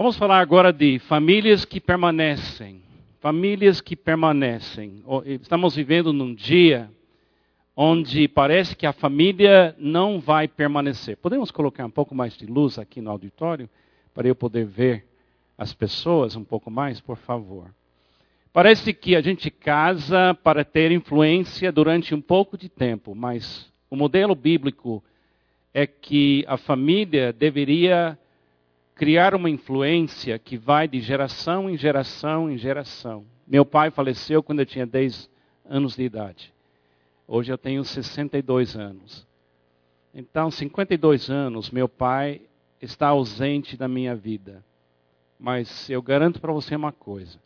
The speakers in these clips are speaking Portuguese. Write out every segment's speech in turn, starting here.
Vamos falar agora de famílias que permanecem. Famílias que permanecem. Estamos vivendo num dia onde parece que a família não vai permanecer. Podemos colocar um pouco mais de luz aqui no auditório para eu poder ver as pessoas um pouco mais, por favor? Parece que a gente casa para ter influência durante um pouco de tempo, mas o modelo bíblico é que a família deveria criar uma influência que vai de geração em geração em geração. Meu pai faleceu quando eu tinha 10 anos de idade. Hoje eu tenho 62 anos. Então, 52 anos, meu pai está ausente da minha vida. Mas eu garanto para você uma coisa: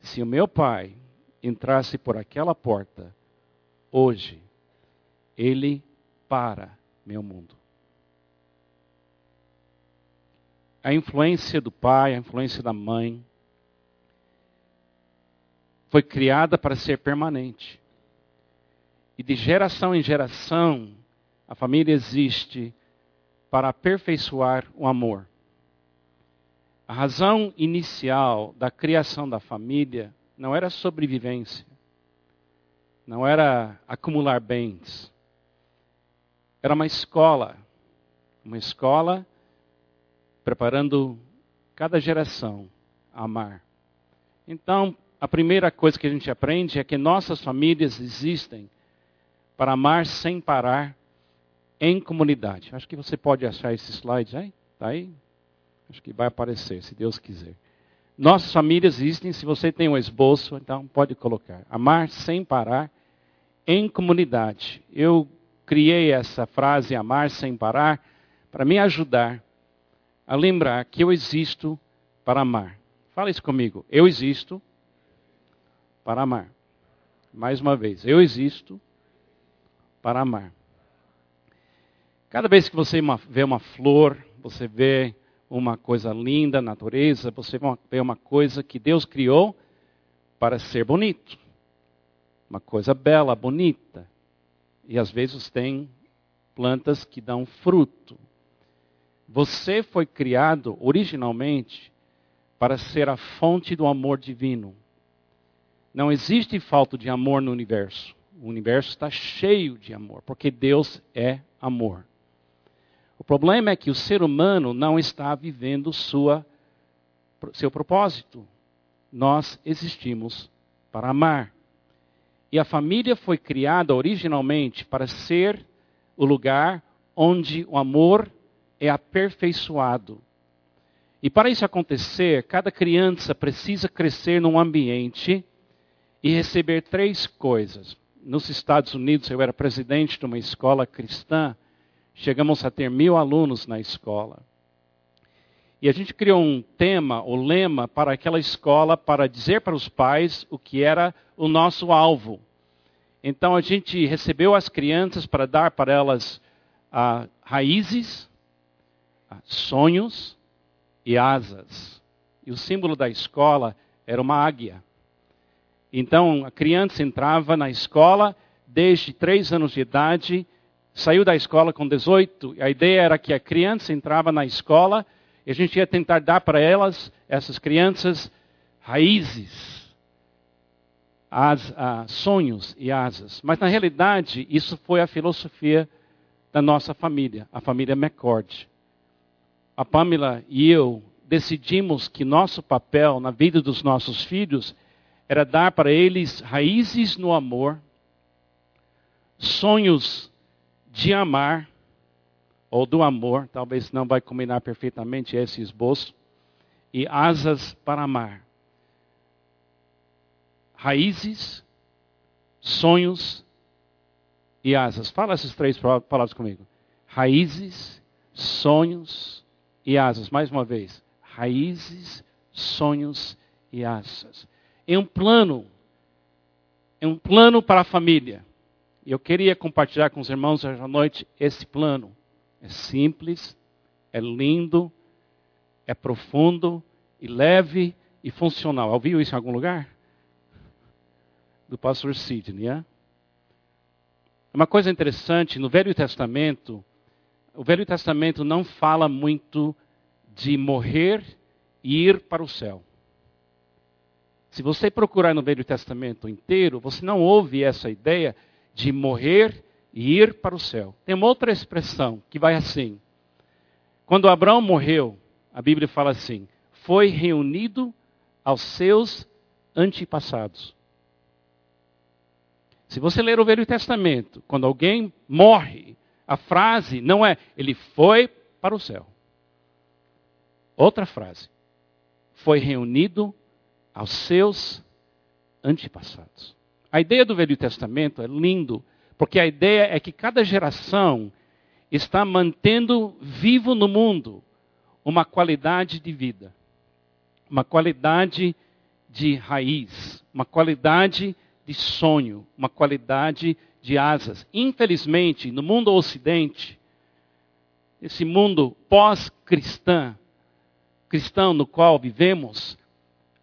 se o meu pai entrasse por aquela porta, hoje, ele para meu mundo. A influência do pai, a influência da mãe, foi criada para ser permanente. E de geração em geração, a família existe para aperfeiçoar o amor. A razão inicial da criação da família não era sobrevivência, não era acumular bens. Era uma escola, uma escola preparando cada geração a amar. Então, a primeira coisa que a gente aprende é que nossas famílias existem para amar sem parar em comunidade. Acho que você pode achar esse slide aí. Está aí? Acho que vai aparecer, se Deus quiser. Nossas famílias existem, se você tem um esboço, então pode colocar. Amar sem parar em comunidade. Eu criei essa frase, amar sem parar, para me ajudar a lembrar que eu existo para amar. Fala isso comigo. Eu existo para amar. Mais uma vez, eu existo para amar. Cada vez que você vê uma flor, você vê uma coisa linda, natureza, você vê uma coisa que Deus criou para ser bonito. Uma coisa bela, bonita. E às vezes tem plantas que dão fruto. Você foi criado originalmente para ser a fonte do amor divino. Não existe falta de amor no universo. O universo está cheio de amor, porque Deus é amor. O problema é que o ser humano não está vivendo sua, seu propósito. Nós existimos para amar. E a família foi criada originalmente para ser o lugar onde o amor é aperfeiçoado. E para isso acontecer, cada criança precisa crescer num ambiente e receber três coisas nos Estados Unidos, eu era presidente de uma escola cristã, chegamos a ter mil alunos na escola. E a gente criou um tema, o lema, para aquela escola, para dizer para os pais o que era o nosso alvo. Então a gente recebeu as crianças para dar para elas ah, raízes, sonhos e asas. E o símbolo da escola era uma águia. Então, a criança entrava na escola desde três anos de idade, saiu da escola com 18. A ideia era que a criança entrava na escola e a gente ia tentar dar para elas, essas crianças, raízes, as, ah, sonhos e asas. Mas, na realidade, isso foi a filosofia da nossa família, a família McCord. A Pamela e eu decidimos que nosso papel na vida dos nossos filhos era dar para eles raízes no amor, sonhos de amar, ou do amor, talvez não vai combinar perfeitamente esse esboço, e asas para amar. Raízes, sonhos e asas. Fala essas três palavras comigo. Raízes, sonhos e asas. Mais uma vez. Raízes, sonhos e asas em um plano, em um plano para a família. E eu queria compartilhar com os irmãos hoje à noite esse plano. É simples, é lindo, é profundo e leve e funcional. Ouviu isso em algum lugar? Do pastor Sidney, é? Uma coisa interessante, no Velho Testamento, o Velho Testamento não fala muito de morrer e ir para o céu. Se você procurar no Velho Testamento inteiro, você não ouve essa ideia de morrer e ir para o céu. Tem uma outra expressão que vai assim: quando Abraão morreu, a Bíblia fala assim: foi reunido aos seus antepassados. Se você ler o Velho Testamento, quando alguém morre, a frase não é ele foi para o céu. Outra frase. Foi reunido aos seus antepassados. A ideia do Velho Testamento é lindo, porque a ideia é que cada geração está mantendo vivo no mundo uma qualidade de vida, uma qualidade de raiz, uma qualidade de sonho, uma qualidade de asas. Infelizmente, no mundo ocidente, esse mundo pós-cristão, cristão no qual vivemos,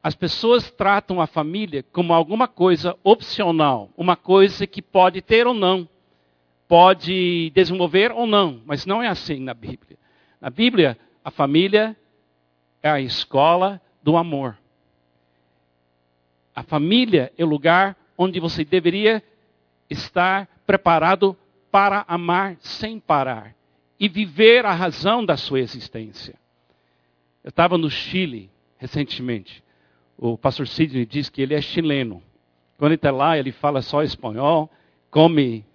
as pessoas tratam a família como alguma coisa opcional, uma coisa que pode ter ou não, pode desenvolver ou não, mas não é assim na Bíblia. Na Bíblia, a família é a escola do amor. A família é o lugar onde você deveria estar preparado para amar sem parar e viver a razão da sua existência. Eu estava no Chile recentemente. O pastor Sidney diz que ele é chileno. Quando ele está lá, ele fala só espanhol, come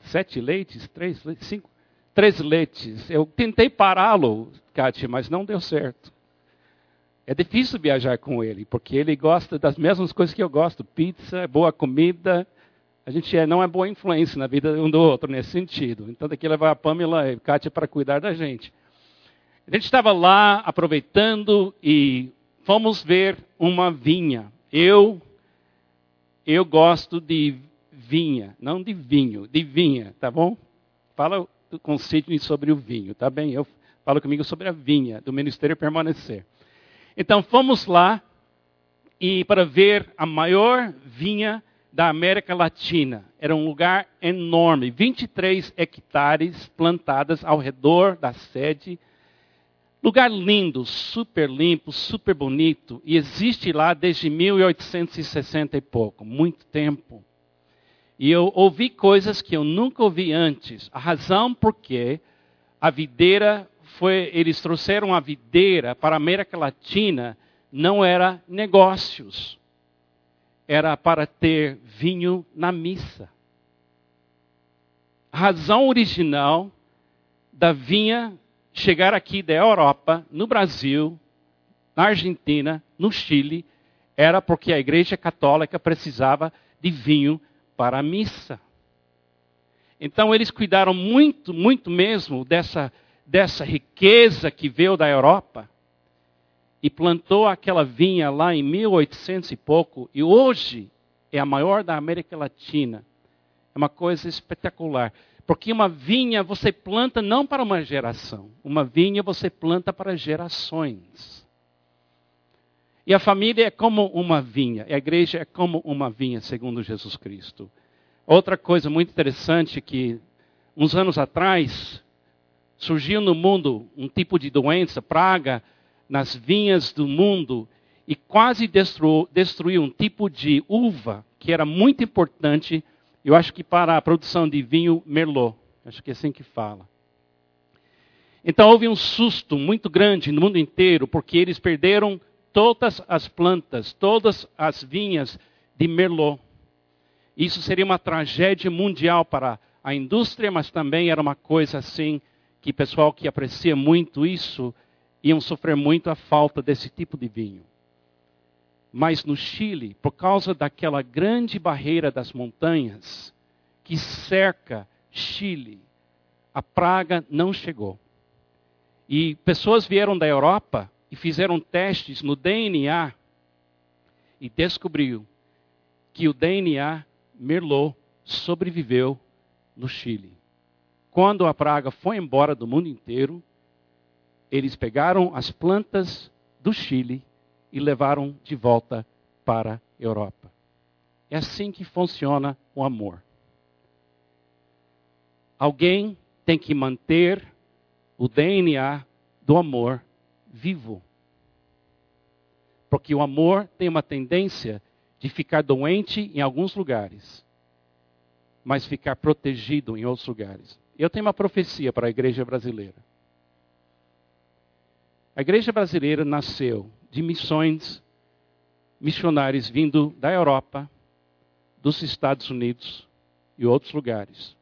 sete leites, três, cinco, três leites. Eu tentei pará-lo, Kátia, mas não deu certo. É difícil viajar com ele, porque ele gosta das mesmas coisas que eu gosto: pizza, boa comida. A gente é, não é boa influência na vida um do outro nesse sentido. Então, daqui levar a Pamela e a Kátia para cuidar da gente. A gente estava lá aproveitando e fomos ver uma vinha. Eu, eu gosto de vinha, não de vinho, de vinha, tá bom? Fala com Sidney sobre o vinho, tá bem? Eu falo comigo sobre a vinha do Ministério Permanecer. Então fomos lá e para ver a maior vinha da América Latina. Era um lugar enorme, 23 hectares plantadas ao redor da sede. Lugar lindo, super limpo, super bonito, e existe lá desde 1860 e pouco, muito tempo. E eu ouvi coisas que eu nunca ouvi antes. A razão por que a videira foi, eles trouxeram a videira para a América Latina não era negócios. Era para ter vinho na missa. A razão original da vinha chegar aqui da Europa, no Brasil, na Argentina, no Chile, era porque a Igreja Católica precisava de vinho para a missa. Então eles cuidaram muito, muito mesmo dessa, dessa riqueza que veio da Europa e plantou aquela vinha lá em 1800 e pouco e hoje é a maior da América Latina. É uma coisa espetacular. Porque uma vinha você planta não para uma geração, uma vinha você planta para gerações. E a família é como uma vinha, a igreja é como uma vinha, segundo Jesus Cristo. Outra coisa muito interessante que uns anos atrás surgiu no mundo um tipo de doença, praga nas vinhas do mundo e quase destruiu, um tipo de uva que era muito importante, eu acho que para a produção de vinho Merlot. Acho que é assim que fala. Então houve um susto muito grande no mundo inteiro, porque eles perderam todas as plantas, todas as vinhas de Merlot. Isso seria uma tragédia mundial para a indústria, mas também era uma coisa assim que pessoal que aprecia muito isso iam sofrer muito a falta desse tipo de vinho. Mas no Chile, por causa daquela grande barreira das montanhas que cerca Chile, a praga não chegou. E pessoas vieram da Europa e fizeram testes no DNA e descobriu que o DNA Merlot sobreviveu no Chile. Quando a praga foi embora do mundo inteiro, eles pegaram as plantas do Chile e levaram de volta para a Europa. É assim que funciona o amor. Alguém tem que manter o DNA do amor vivo. Porque o amor tem uma tendência de ficar doente em alguns lugares, mas ficar protegido em outros lugares. Eu tenho uma profecia para a igreja brasileira. A igreja brasileira nasceu de missões missionários vindo da Europa, dos Estados Unidos e outros lugares.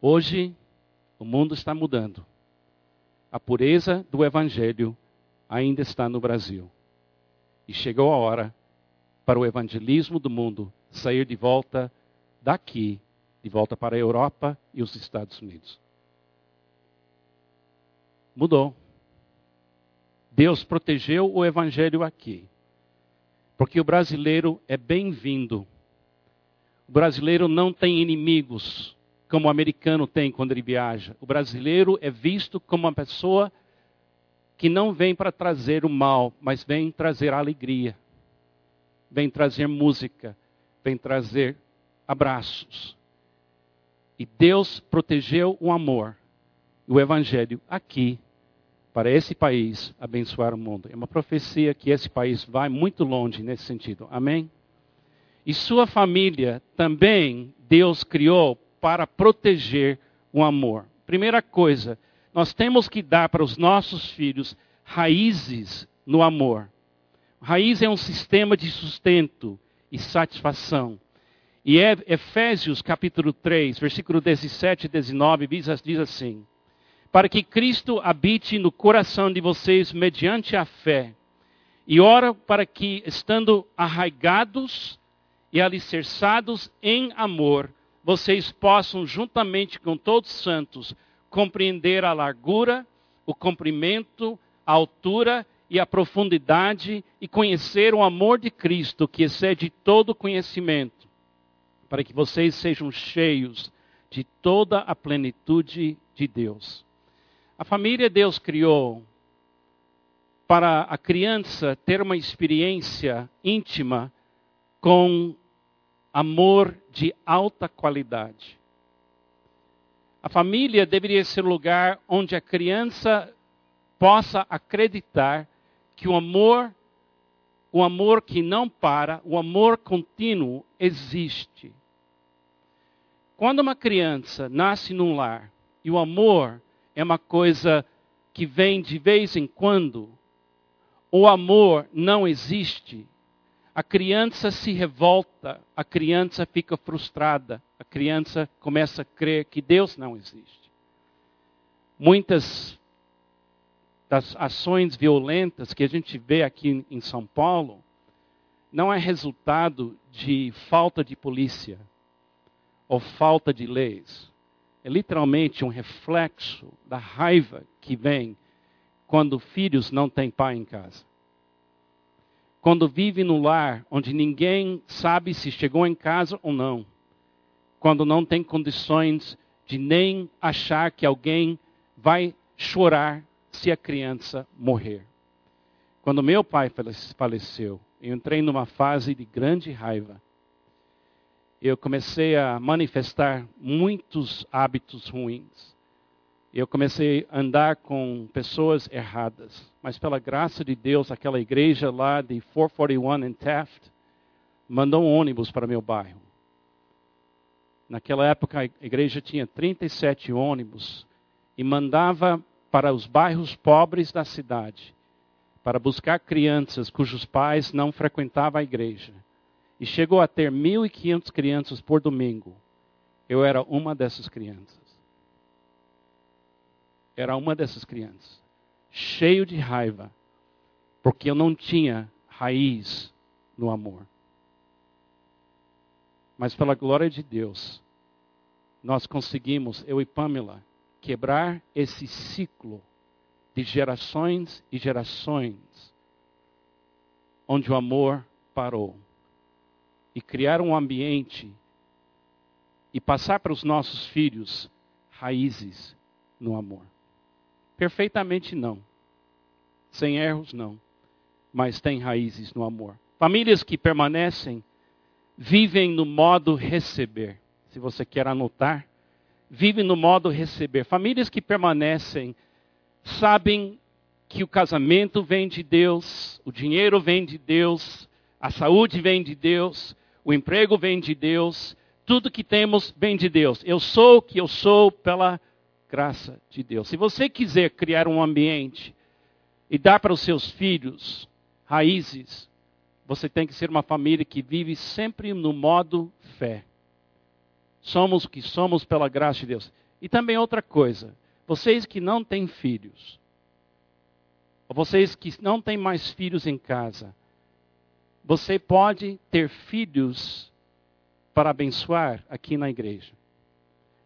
Hoje, o mundo está mudando. A pureza do Evangelho ainda está no Brasil. E chegou a hora para o evangelismo do mundo sair de volta daqui, de volta para a Europa e os Estados Unidos. Mudou. Deus protegeu o evangelho aqui. Porque o brasileiro é bem-vindo. O brasileiro não tem inimigos como o americano tem quando ele viaja. O brasileiro é visto como uma pessoa que não vem para trazer o mal, mas vem trazer alegria, vem trazer música, vem trazer abraços. E Deus protegeu o amor, o evangelho aqui para esse país abençoar o mundo. É uma profecia que esse país vai muito longe nesse sentido. Amém? E sua família também Deus criou para proteger o amor. Primeira coisa, nós temos que dar para os nossos filhos raízes no amor. Raiz é um sistema de sustento e satisfação. E é Efésios capítulo 3, versículo 17 e 19 diz, diz assim: Para que Cristo habite no coração de vocês mediante a fé, e ora para que, estando arraigados e alicerçados em amor, vocês possam, juntamente com todos os santos, compreender a largura, o comprimento, a altura e a profundidade e conhecer o amor de Cristo que excede todo conhecimento, para que vocês sejam cheios de toda a plenitude de Deus. A família Deus criou para a criança ter uma experiência íntima com amor de alta qualidade. A família deveria ser o lugar onde a criança possa acreditar que o amor, o amor que não para, o amor contínuo existe. Quando uma criança nasce num lar e o amor é uma coisa que vem de vez em quando, o amor não existe, a criança se revolta, a criança fica frustrada, a criança começa a crer que Deus não existe. Muitas das ações violentas que a gente vê aqui em São Paulo não é resultado de falta de polícia ou falta de leis. É literalmente um reflexo da raiva que vem quando filhos não têm pai em casa quando vive no lar onde ninguém sabe se chegou em casa ou não, quando não tem condições de nem achar que alguém vai chorar se a criança morrer. Quando meu pai faleceu, eu entrei numa fase de grande raiva. Eu comecei a manifestar muitos hábitos ruins eu comecei a andar com pessoas erradas. Mas pela graça de Deus, aquela igreja lá de 441 em Taft mandou um ônibus para meu bairro. Naquela época a igreja tinha 37 ônibus e mandava para os bairros pobres da cidade para buscar crianças cujos pais não frequentavam a igreja. E chegou a ter 1.500 crianças por domingo. Eu era uma dessas crianças era uma dessas crianças, cheio de raiva, porque eu não tinha raiz no amor. Mas pela glória de Deus, nós conseguimos, eu e Pamela, quebrar esse ciclo de gerações e gerações, onde o amor parou, e criar um ambiente e passar para os nossos filhos raízes no amor. Perfeitamente não. Sem erros, não. Mas tem raízes no amor. Famílias que permanecem vivem no modo receber. Se você quer anotar, vivem no modo receber. Famílias que permanecem sabem que o casamento vem de Deus, o dinheiro vem de Deus, a saúde vem de Deus, o emprego vem de Deus, tudo que temos vem de Deus. Eu sou o que eu sou pela graça de Deus. Se você quiser criar um ambiente e dar para os seus filhos raízes, você tem que ser uma família que vive sempre no modo fé. Somos o que somos pela graça de Deus. E também outra coisa, vocês que não têm filhos, ou vocês que não têm mais filhos em casa, você pode ter filhos para abençoar aqui na igreja.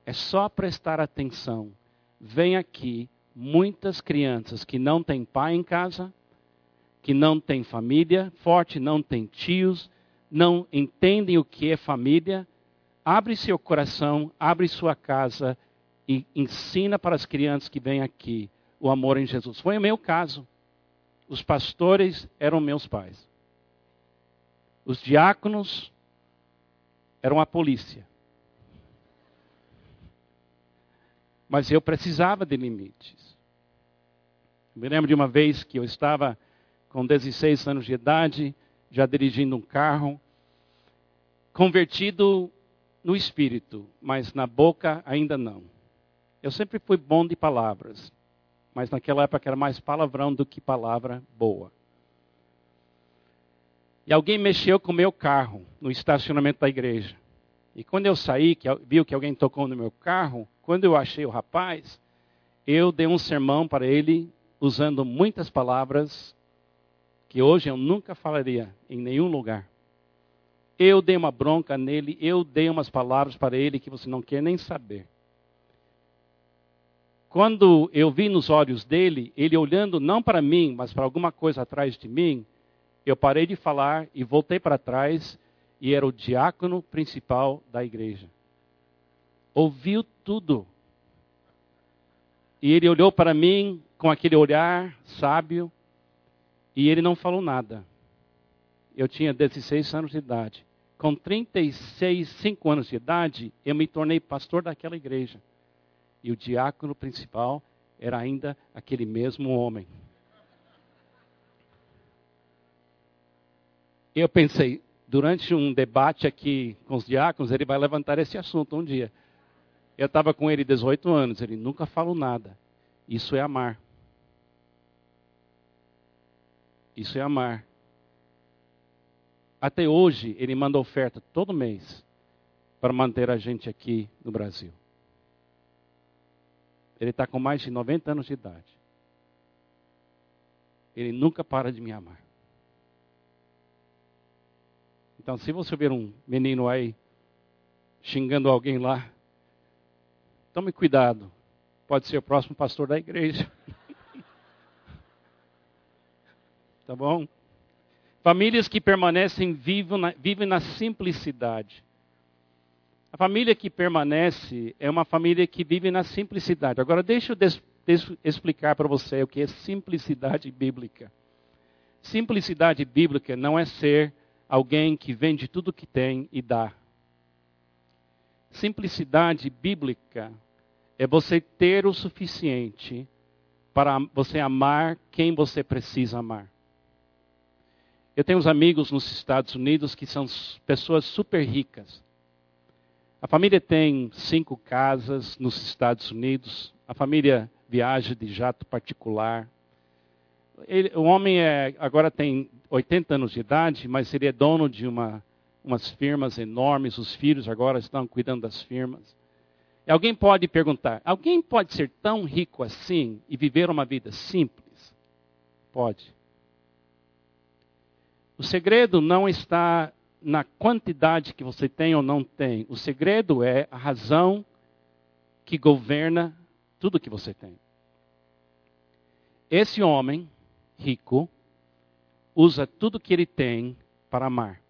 É só prestar atenção. Vem aqui muitas crianças que não têm pai em casa, que não têm família forte, não têm tios, não entendem o que é família. Abre seu coração, abre sua casa e ensina para as crianças que vêm aqui o amor em Jesus. Foi o meu caso. Os pastores eram meus pais. Os diáconos eram a polícia. Mas eu precisava de limites. me lembro de uma vez que eu estava com 16 anos de idade, já dirigindo um carro, convertido no espírito, mas na boca ainda não. Eu sempre fui bom de palavras, mas naquela época era mais palavrão do que palavra boa. E alguém mexeu com o meu carro no estacionamento da igreja. E quando eu saí, que viu que alguém tocou no meu carro, quando eu achei o rapaz, eu dei um sermão para ele usando muitas palavras que hoje eu nunca falaria em nenhum lugar. Eu dei uma bronca nele, eu dei umas palavras para ele que você não quer nem saber. Quando eu vi nos olhos dele, ele olhando não para mim, mas para alguma coisa atrás de mim, eu parei de falar e voltei para trás e era o diácono principal da igreja. Ouviu tudo. E ele olhou para mim com aquele olhar sábio e ele não falou nada. Eu tinha 16 anos de idade. Com 36, 5 anos de idade, eu me tornei pastor daquela igreja. E o diácono principal era ainda aquele mesmo homem. Eu pensei, durante um debate aqui com os diáconos, ele vai levantar esse assunto um dia. Eu estava com ele 18 anos, ele nunca falou nada. Isso é amar. Isso é amar. Até hoje, ele manda oferta todo mês para manter a gente aqui no Brasil. Ele está com mais de 90 anos de idade. Ele nunca para de me amar. Então, se você ver um menino aí xingando alguém lá, tome cuidado. Pode ser o próximo pastor da igreja. Tá bom? Famílias que permanecem vivem na, vivem na simplicidade. A família que permanece é uma família que vive na simplicidade. Agora, deixa eu des, des, explicar para você o que é simplicidade bíblica. Simplicidade bíblica não é ser alguém que vende tudo que tem e dá. Simplicidade bíblica é você ter o suficiente para você amar quem você precisa amar. Eu tenho uns amigos nos Estados Unidos que são pessoas super ricas. A família tem cinco casas nos Estados Unidos. A família viaja de jato particular. Ele, o homem é, agora tem 80 anos de idade, mas ele é dono de uma, umas firmas enormes. Os filhos agora estão cuidando das firmas. E alguém pode perguntar: alguém pode ser tão rico assim e viver uma vida simples? Pode. O segredo não está na quantidade que você tem ou não tem. O segredo é a razão que governa tudo que você tem. Esse homem rico usa tudo que ele tem para amar.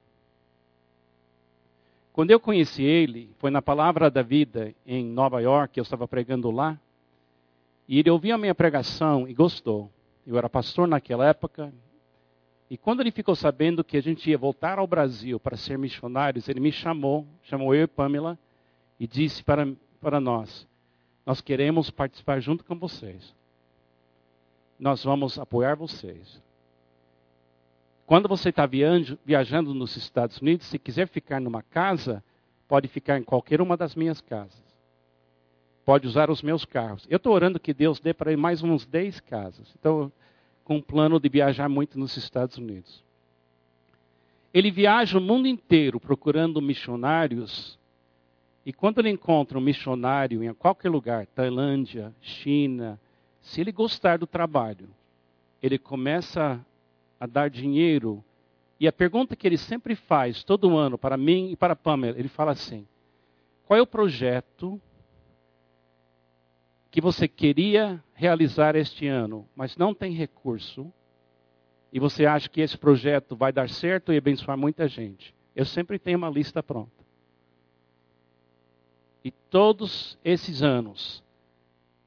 Quando eu conheci ele, foi na Palavra da Vida em Nova York, eu estava pregando lá, e ele ouviu a minha pregação e gostou. Eu era pastor naquela época, e quando ele ficou sabendo que a gente ia voltar ao Brasil para ser missionários, ele me chamou, chamou eu e Pamela, e disse para, para nós: Nós queremos participar junto com vocês. Nós vamos apoiar vocês. quando você está viajando nos Estados Unidos, se quiser ficar numa casa, pode ficar em qualquer uma das minhas casas. Pode usar os meus carros. Eu estou orando que Deus dê para mais uns 10 casas. Então, com um plano de viajar muito nos Estados Unidos. Ele viaja o mundo inteiro procurando missionários. E quando ele encontra um missionário em qualquer lugar, Tailândia, China, se ele gostar do trabalho, ele começa a dar dinheiro. E a pergunta que ele sempre faz, todo ano, para mim e para Pamela, ele fala assim: qual é o projeto que você queria realizar este ano, mas não tem recurso? e você acha que esse projeto vai dar certo e abençoar muita gente, eu sempre tenho uma lista pronta. E todos esses anos,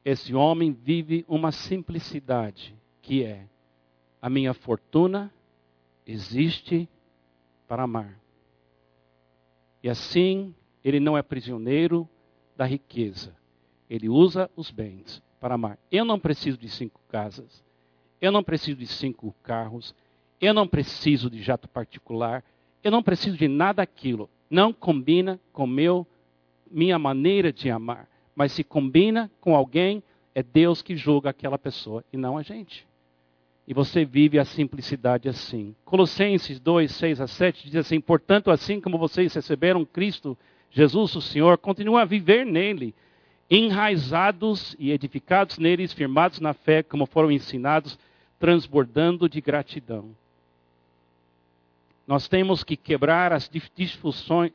esse homem vive uma simplicidade, que é: a minha fortuna existe para amar. E assim, ele não é prisioneiro da riqueza. Ele usa os bens para amar. Eu não preciso de cinco casas. Eu não preciso de cinco carros. Eu não preciso de jato particular. Eu não preciso de nada daquilo. Não combina com meu, minha maneira de amar. Mas se combina com alguém, é Deus que julga aquela pessoa e não a gente. E você vive a simplicidade assim. Colossenses 2, 6 a 7 diz assim: Portanto, assim como vocês receberam Cristo, Jesus, o Senhor, continuem a viver nele enraizados e edificados neles, firmados na fé, como foram ensinados, transbordando de gratidão. Nós temos que quebrar as disfunções,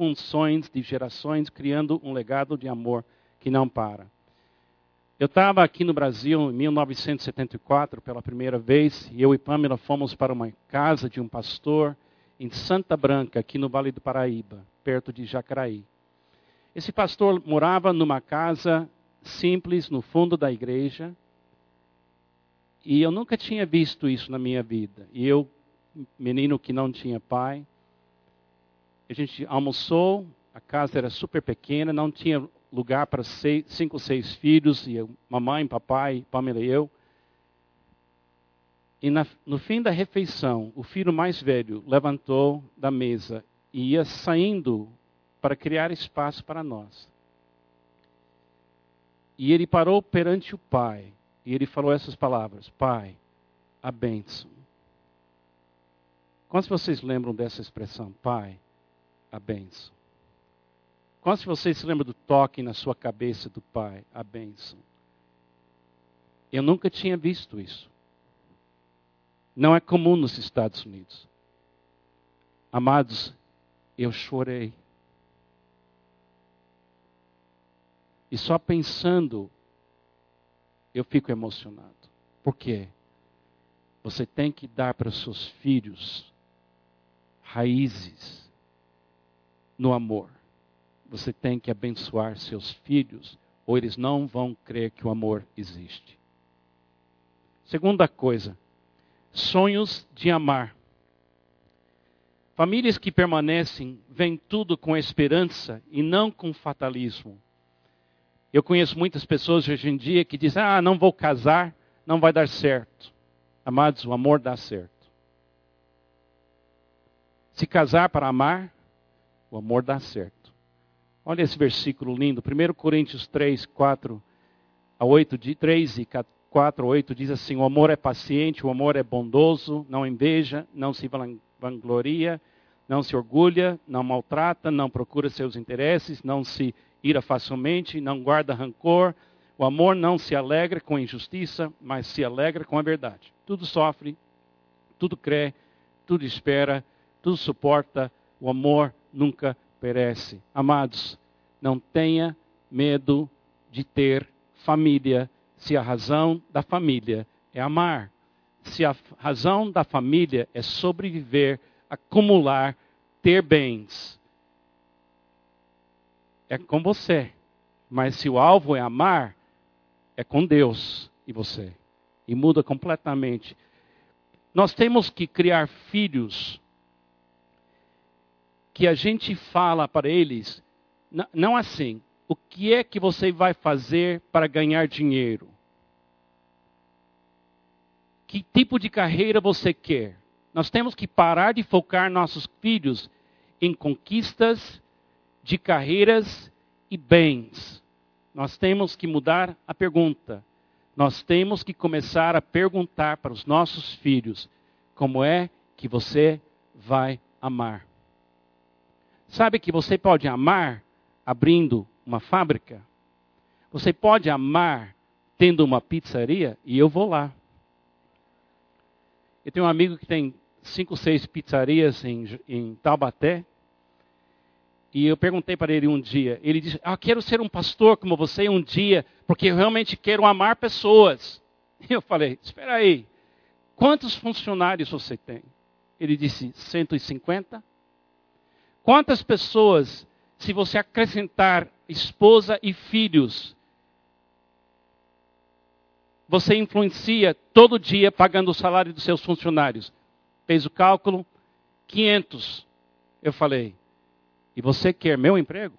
disfunções de gerações, criando um legado de amor que não para. Eu estava aqui no Brasil em 1974 pela primeira vez, e eu e Pamela fomos para uma casa de um pastor em Santa Branca, aqui no Vale do Paraíba, perto de Jacaraí. Esse pastor morava numa casa simples no fundo da igreja. E eu nunca tinha visto isso na minha vida. E eu, menino que não tinha pai, a gente almoçou, a casa era super pequena, não tinha lugar para seis, cinco, seis filhos, e eu, mamãe, papai, Pamela e eu. E na, no fim da refeição, o filho mais velho levantou da mesa e ia saindo para criar espaço para nós. E ele parou perante o Pai e ele falou essas palavras: Pai, a bênção. Quantos de vocês lembram dessa expressão? Pai, a bênção. Quantos de vocês se lembram do toque na sua cabeça do Pai, a bênção? Eu nunca tinha visto isso. Não é comum nos Estados Unidos. Amados, eu chorei. E só pensando, eu fico emocionado. Por quê? Você tem que dar para os seus filhos raízes no amor. Você tem que abençoar seus filhos, ou eles não vão crer que o amor existe. Segunda coisa, sonhos de amar. Famílias que permanecem veem tudo com esperança e não com fatalismo. Eu conheço muitas pessoas hoje em dia que dizem: ah, não vou casar, não vai dar certo. Amados, o amor dá certo. Se casar para amar, o amor dá certo. Olha esse versículo lindo, 1 Coríntios 3, 4 a 8, 3 e 4 a 8 diz assim: O amor é paciente, o amor é bondoso, não inveja, não se vangloria, não se orgulha, não maltrata, não procura seus interesses, não se ira facilmente, não guarda rancor. O amor não se alegra com a injustiça, mas se alegra com a verdade. Tudo sofre, tudo crê, tudo espera, tudo suporta. O amor nunca perece. Amados, não tenha medo de ter família, se a razão da família é amar. Se a razão da família é sobreviver, acumular, ter bens, é com você. Mas se o alvo é amar, é com Deus e você. E muda completamente. Nós temos que criar filhos que a gente fala para eles, não assim, o que é que você vai fazer para ganhar dinheiro? Que tipo de carreira você quer? Nós temos que parar de focar nossos filhos em conquistas de carreiras e bens. Nós temos que mudar a pergunta. Nós temos que começar a perguntar para os nossos filhos como é que você vai amar. Sabe que você pode amar abrindo uma fábrica? Você pode amar tendo uma pizzaria? E eu vou lá. Eu tenho um amigo que tem cinco, seis pizzarias em, em Taubaté. E eu perguntei para ele um dia, ele disse: Ah, quero ser um pastor como você um dia, porque eu realmente quero amar pessoas. E eu falei: Espera aí, quantos funcionários você tem? Ele disse: 150. Quantas pessoas, se você acrescentar esposa e filhos, você influencia todo dia pagando o salário dos seus funcionários? Fez o cálculo, 500. Eu falei: E você quer meu emprego?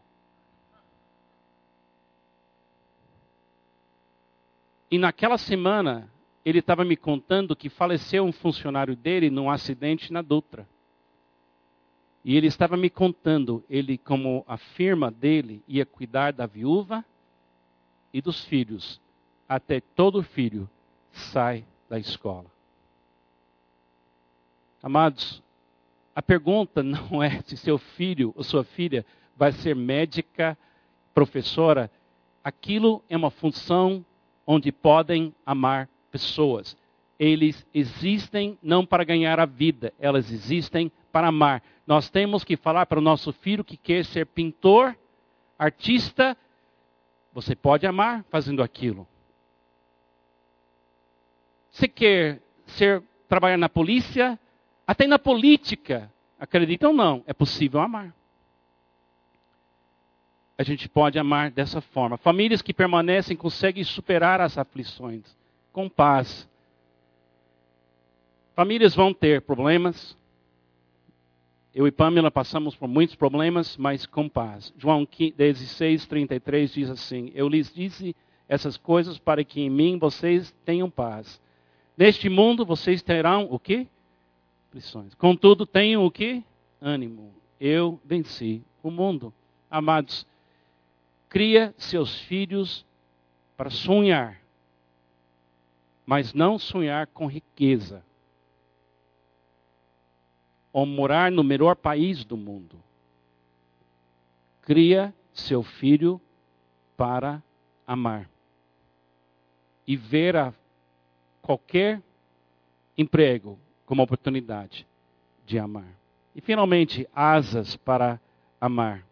E naquela semana, ele estava me contando que faleceu um funcionário dele num acidente na Dutra. E ele estava me contando, ele como a firma dele ia cuidar da viúva e dos filhos, até todo filho sai da escola. Amados, a pergunta não é se seu filho ou sua filha vai ser médica, professora. Aquilo é uma função onde podem amar pessoas. Eles existem não para ganhar a vida, elas existem para amar. Nós temos que falar para o nosso filho que quer ser pintor, artista, você pode amar fazendo aquilo. Você quer ser trabalhar na polícia, até na política, acreditam ou não, é possível amar. A gente pode amar dessa forma. Famílias que permanecem conseguem superar as aflições com paz. Famílias vão ter problemas. Eu e Pamela passamos por muitos problemas, mas com paz. João 16, 33 diz assim: Eu lhes disse essas coisas para que em mim vocês tenham paz. Neste mundo vocês terão o quê? Aflições. Contudo, tenham o quê? Ânimo. Eu venci o mundo. Amados, cria seus filhos para sonhar mas não sonhar com riqueza. Ou morar no melhor país do mundo. Cria seu filho para amar. E ver a qualquer emprego como oportunidade de amar. E finalmente, asas para amar.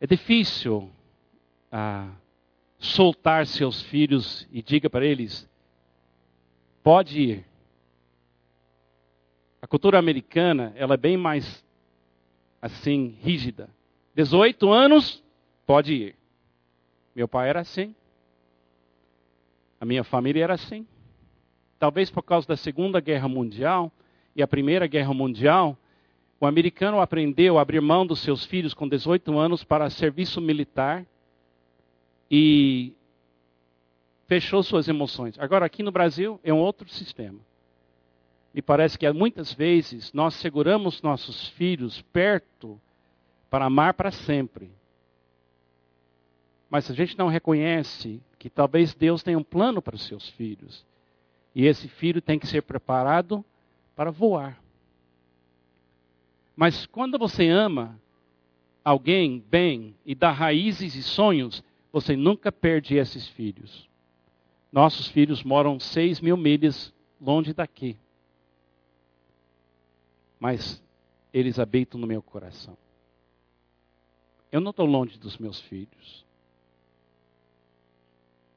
É difícil ah, soltar seus filhos e diga para eles: pode ir. A cultura americana, ela é bem mais assim, rígida. 18 anos, pode ir. Meu pai era assim. A minha família era assim. Talvez por causa da Segunda Guerra Mundial e a Primeira Guerra Mundial, o americano aprendeu a abrir mão dos seus filhos com 18 anos para serviço militar e fechou suas emoções. Agora, aqui no Brasil, é um outro sistema. Me parece que muitas vezes nós seguramos nossos filhos perto para amar para sempre. Mas a gente não reconhece que talvez Deus tenha um plano para os seus filhos. E esse filho tem que ser preparado para voar. Mas quando você ama alguém bem e dá raízes e sonhos, você nunca perde esses filhos. Nossos filhos moram seis mil milhas longe daqui. Mas eles habitam no meu coração. Eu não estou longe dos meus filhos.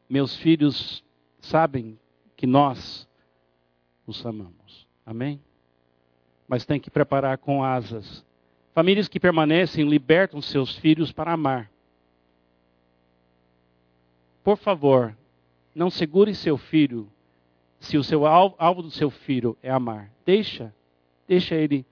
Meus filhos sabem que nós os amamos. Amém? Mas tem que preparar com asas. Famílias que permanecem libertam seus filhos para amar. Por favor, não segure seu filho se o seu alvo, alvo do seu filho é amar. Deixa, deixa ele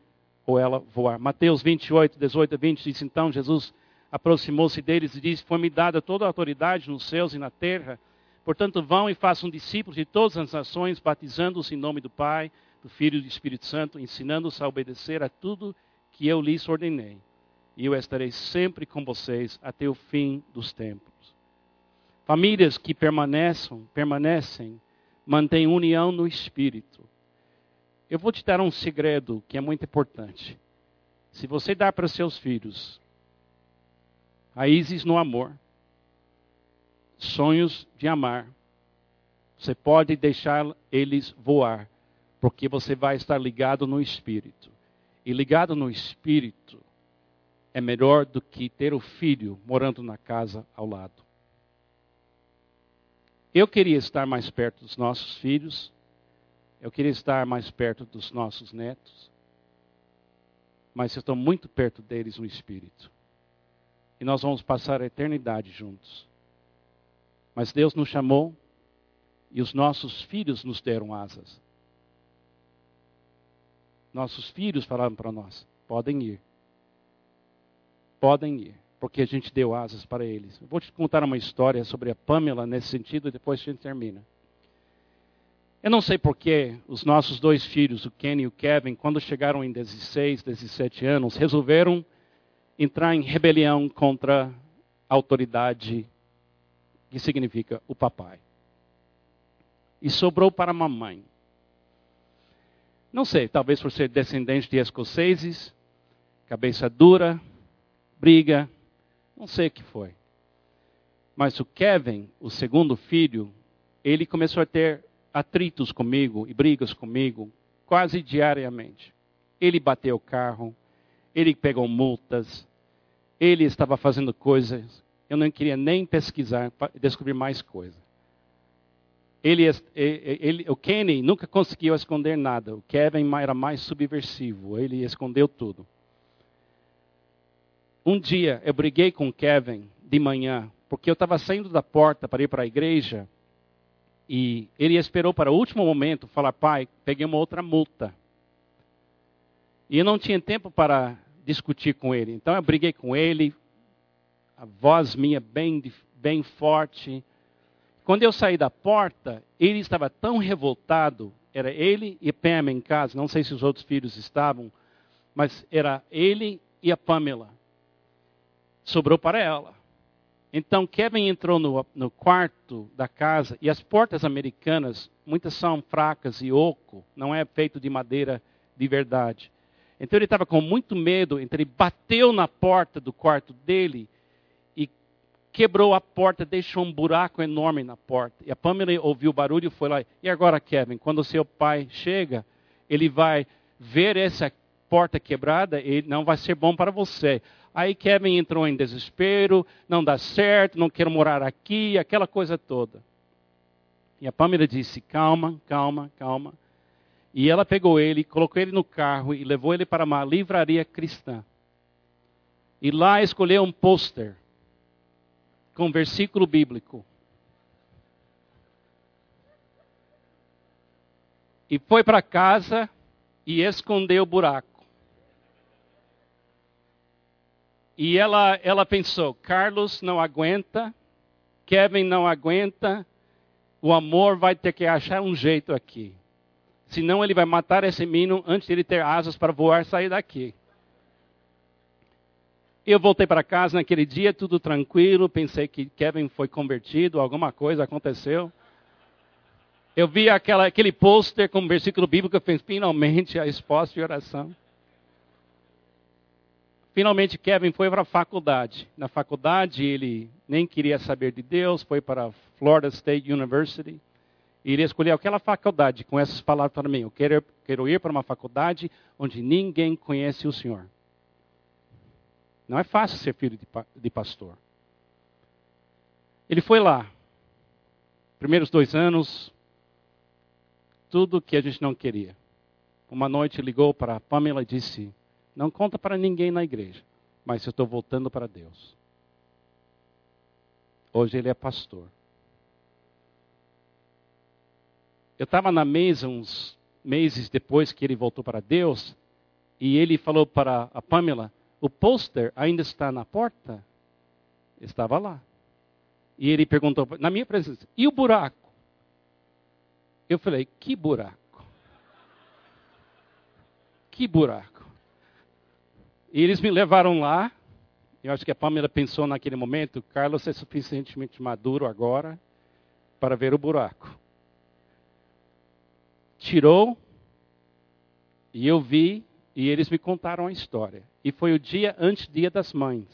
ou ela voar. Mateus 28, 18 a 20 diz então: Jesus aproximou-se deles e disse: Foi-me dada toda a autoridade nos céus e na terra. Portanto, vão e façam discípulos de todas as nações, batizando-os em nome do Pai, do Filho e do Espírito Santo, ensinando-os a obedecer a tudo que eu lhes ordenei. E eu estarei sempre com vocês até o fim dos tempos. Famílias que permanecem, permanecem, mantêm união no Espírito. Eu vou te dar um segredo que é muito importante. Se você dá para seus filhos raízes no amor, sonhos de amar, você pode deixar eles voar, porque você vai estar ligado no Espírito. E ligado no Espírito é melhor do que ter o filho morando na casa ao lado. Eu queria estar mais perto dos nossos filhos, eu queria estar mais perto dos nossos netos, mas eu estou muito perto deles no Espírito. E nós vamos passar a eternidade juntos. Mas Deus nos chamou e os nossos filhos nos deram asas. Nossos filhos falaram para nós: podem ir. Podem ir, porque a gente deu asas para eles. Eu vou te contar uma história sobre a Pamela nesse sentido e depois a gente termina. Eu não sei porquê os nossos dois filhos, o Ken e o Kevin, quando chegaram em 16, 17 anos, resolveram entrar em rebelião contra a autoridade que significa o papai. E sobrou para a mamãe. Não sei, talvez por ser descendente de escoceses, cabeça dura, briga, não sei o que foi. Mas o Kevin, o segundo filho, ele começou a ter atritos comigo e brigas comigo quase diariamente. Ele bateu o carro, ele pegou multas, ele estava fazendo coisas, eu não queria nem pesquisar descobrir mais coisas. Ele, ele, o Kenny nunca conseguiu esconder nada. O Kevin era mais subversivo. Ele escondeu tudo. Um dia eu briguei com o Kevin de manhã, porque eu estava saindo da porta para ir para a igreja e ele esperou para o último momento falar: Pai, peguei uma outra multa. E eu não tinha tempo para discutir com ele. Então eu briguei com ele, a voz minha bem, bem forte. Quando eu saí da porta, ele estava tão revoltado. Era ele e Pam em casa. Não sei se os outros filhos estavam, mas era ele e a Pamela. Sobrou para ela. Então Kevin entrou no, no, quarto da casa e as portas americanas, muitas são fracas e oco, não é feito de madeira de verdade. Então ele estava com muito medo, então ele bateu na porta do quarto dele e quebrou a porta, deixou um buraco enorme na porta. E a Pamela ouviu o barulho e foi lá. E agora, Kevin, quando seu pai chega, ele vai ver essa porta quebrada e não vai ser bom para você. Aí Kevin entrou em desespero, não dá certo, não quero morar aqui, aquela coisa toda. E a Pamela disse: calma, calma, calma. E ela pegou ele, colocou ele no carro e levou ele para uma livraria cristã. E lá escolheu um pôster com versículo bíblico. E foi para casa e escondeu o buraco. E ela, ela pensou: Carlos não aguenta, Kevin não aguenta, o amor vai ter que achar um jeito aqui. Senão ele vai matar esse menino antes de ele ter asas para voar e sair daqui. Eu voltei para casa naquele dia, tudo tranquilo. Pensei que Kevin foi convertido, alguma coisa aconteceu. Eu vi aquela, aquele pôster com um versículo bíblico, fez finalmente a resposta de oração. Finalmente, Kevin foi para a faculdade. Na faculdade, ele nem queria saber de Deus, foi para a Florida State University. E ele escolheu aquela faculdade com essas palavras para mim: Eu quero, quero ir para uma faculdade onde ninguém conhece o Senhor. Não é fácil ser filho de, de pastor. Ele foi lá. Primeiros dois anos, tudo que a gente não queria. Uma noite ligou para Pamela e disse: não conta para ninguém na igreja, mas eu estou voltando para Deus. Hoje ele é pastor. Eu estava na mesa uns meses depois que ele voltou para Deus, e ele falou para a Pamela: o pôster ainda está na porta? Estava lá. E ele perguntou, na minha presença, e o buraco? Eu falei, que buraco? Que buraco? E eles me levaram lá. Eu acho que a Pamela pensou naquele momento, Carlos é suficientemente maduro agora para ver o buraco. Tirou, e eu vi, e eles me contaram a história. E foi o dia antes do Dia das Mães.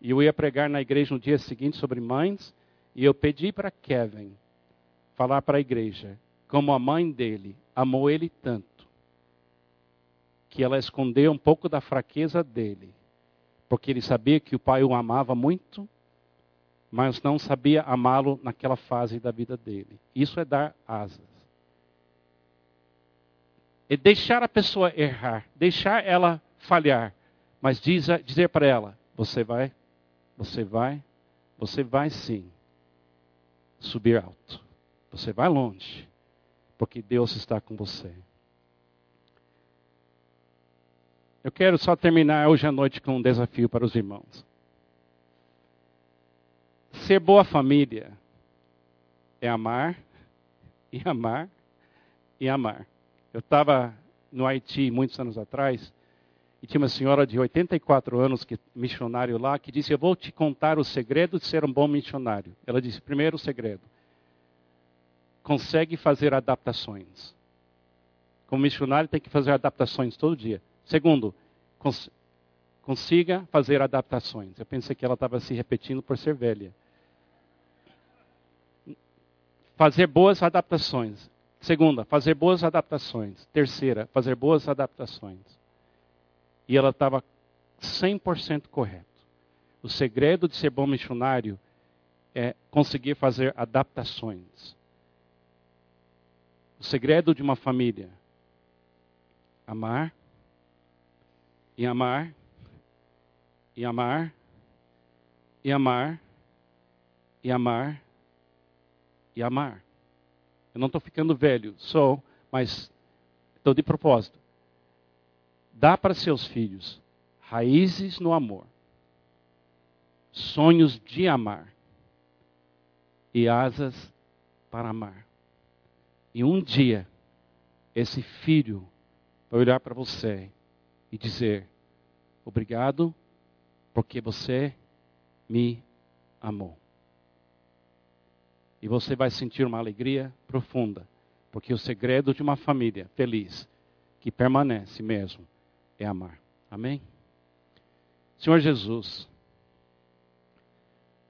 E eu ia pregar na igreja no dia seguinte sobre mães, e eu pedi para Kevin falar para a igreja como a mãe dele amou ele tanto, que ela escondeu um pouco da fraqueza dele, porque ele sabia que o pai o amava muito, mas não sabia amá-lo naquela fase da vida dele. Isso é dar asas. É deixar a pessoa errar, deixar ela falhar, mas dizer para ela: você vai você vai, você vai sim subir alto. Você vai longe, porque Deus está com você. Eu quero só terminar hoje à noite com um desafio para os irmãos. Ser boa família é amar e amar e amar. Eu estava no Haiti muitos anos atrás e tinha uma senhora de 84 anos, que missionário lá, que disse: Eu vou te contar o segredo de ser um bom missionário. Ela disse: Primeiro, segredo. Consegue fazer adaptações. Como missionário, tem que fazer adaptações todo dia. Segundo, cons consiga fazer adaptações. Eu pensei que ela estava se repetindo por ser velha. Fazer boas adaptações. Segunda, fazer boas adaptações. Terceira, fazer boas adaptações. E ela estava 100% correta. O segredo de ser bom missionário é conseguir fazer adaptações. O segredo de uma família: amar, e amar, e amar, e amar, e amar, e amar. Eu não estou ficando velho, sou, mas estou de propósito dá para seus filhos raízes no amor, sonhos de amar e asas para amar. E um dia, esse filho vai olhar para você e dizer: Obrigado, porque você me amou. E você vai sentir uma alegria profunda, porque o segredo de uma família feliz, que permanece mesmo, é amar. Amém? Senhor Jesus,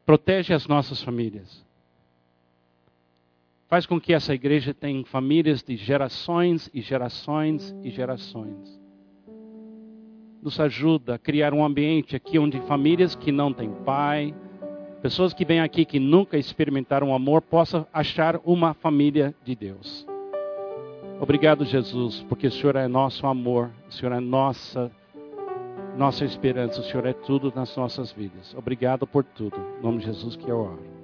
protege as nossas famílias. Faz com que essa igreja tenha famílias de gerações e gerações e gerações. Nos ajuda a criar um ambiente aqui onde famílias que não têm pai, pessoas que vêm aqui que nunca experimentaram amor, possam achar uma família de Deus. Obrigado, Jesus, porque o Senhor é nosso amor, o Senhor é nossa nossa esperança, o Senhor é tudo nas nossas vidas. Obrigado por tudo. Em nome de Jesus que eu oro.